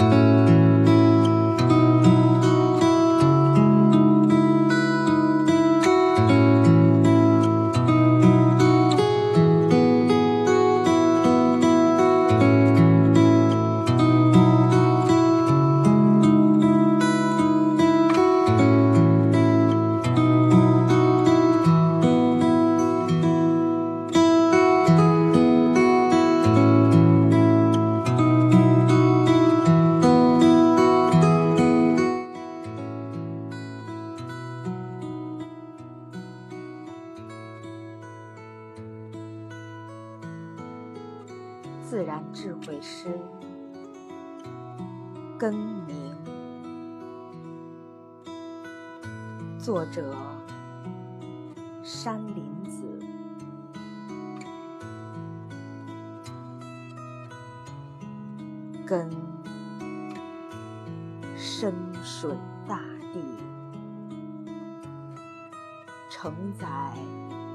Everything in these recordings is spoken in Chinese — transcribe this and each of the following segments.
Música 自然智慧诗，更名，作者山林子，根深水大地，承载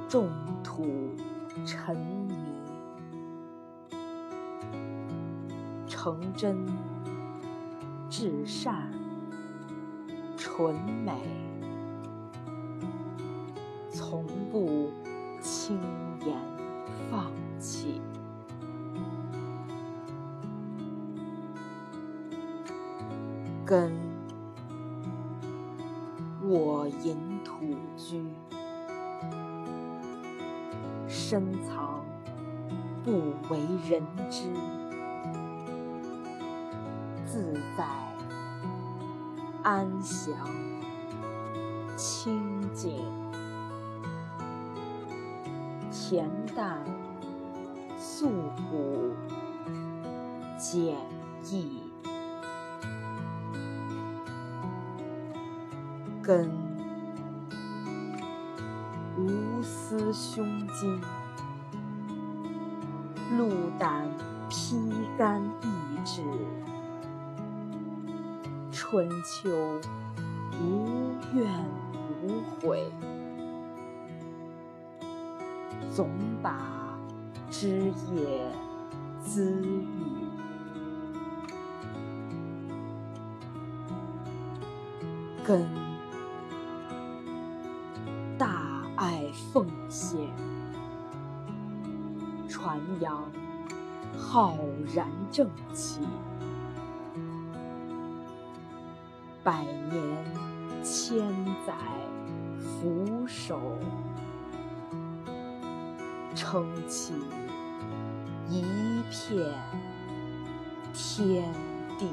众土沉诚真、至善、纯美，从不轻言放弃。根我隐土居，深藏不为人知。自在安详清静，恬淡素朴简易，根无私胸襟，鹿胆披肝春秋无怨无悔，总把枝叶滋育，根大爱奉献，传扬浩然正气。百年千载俯首，撑起一片天地。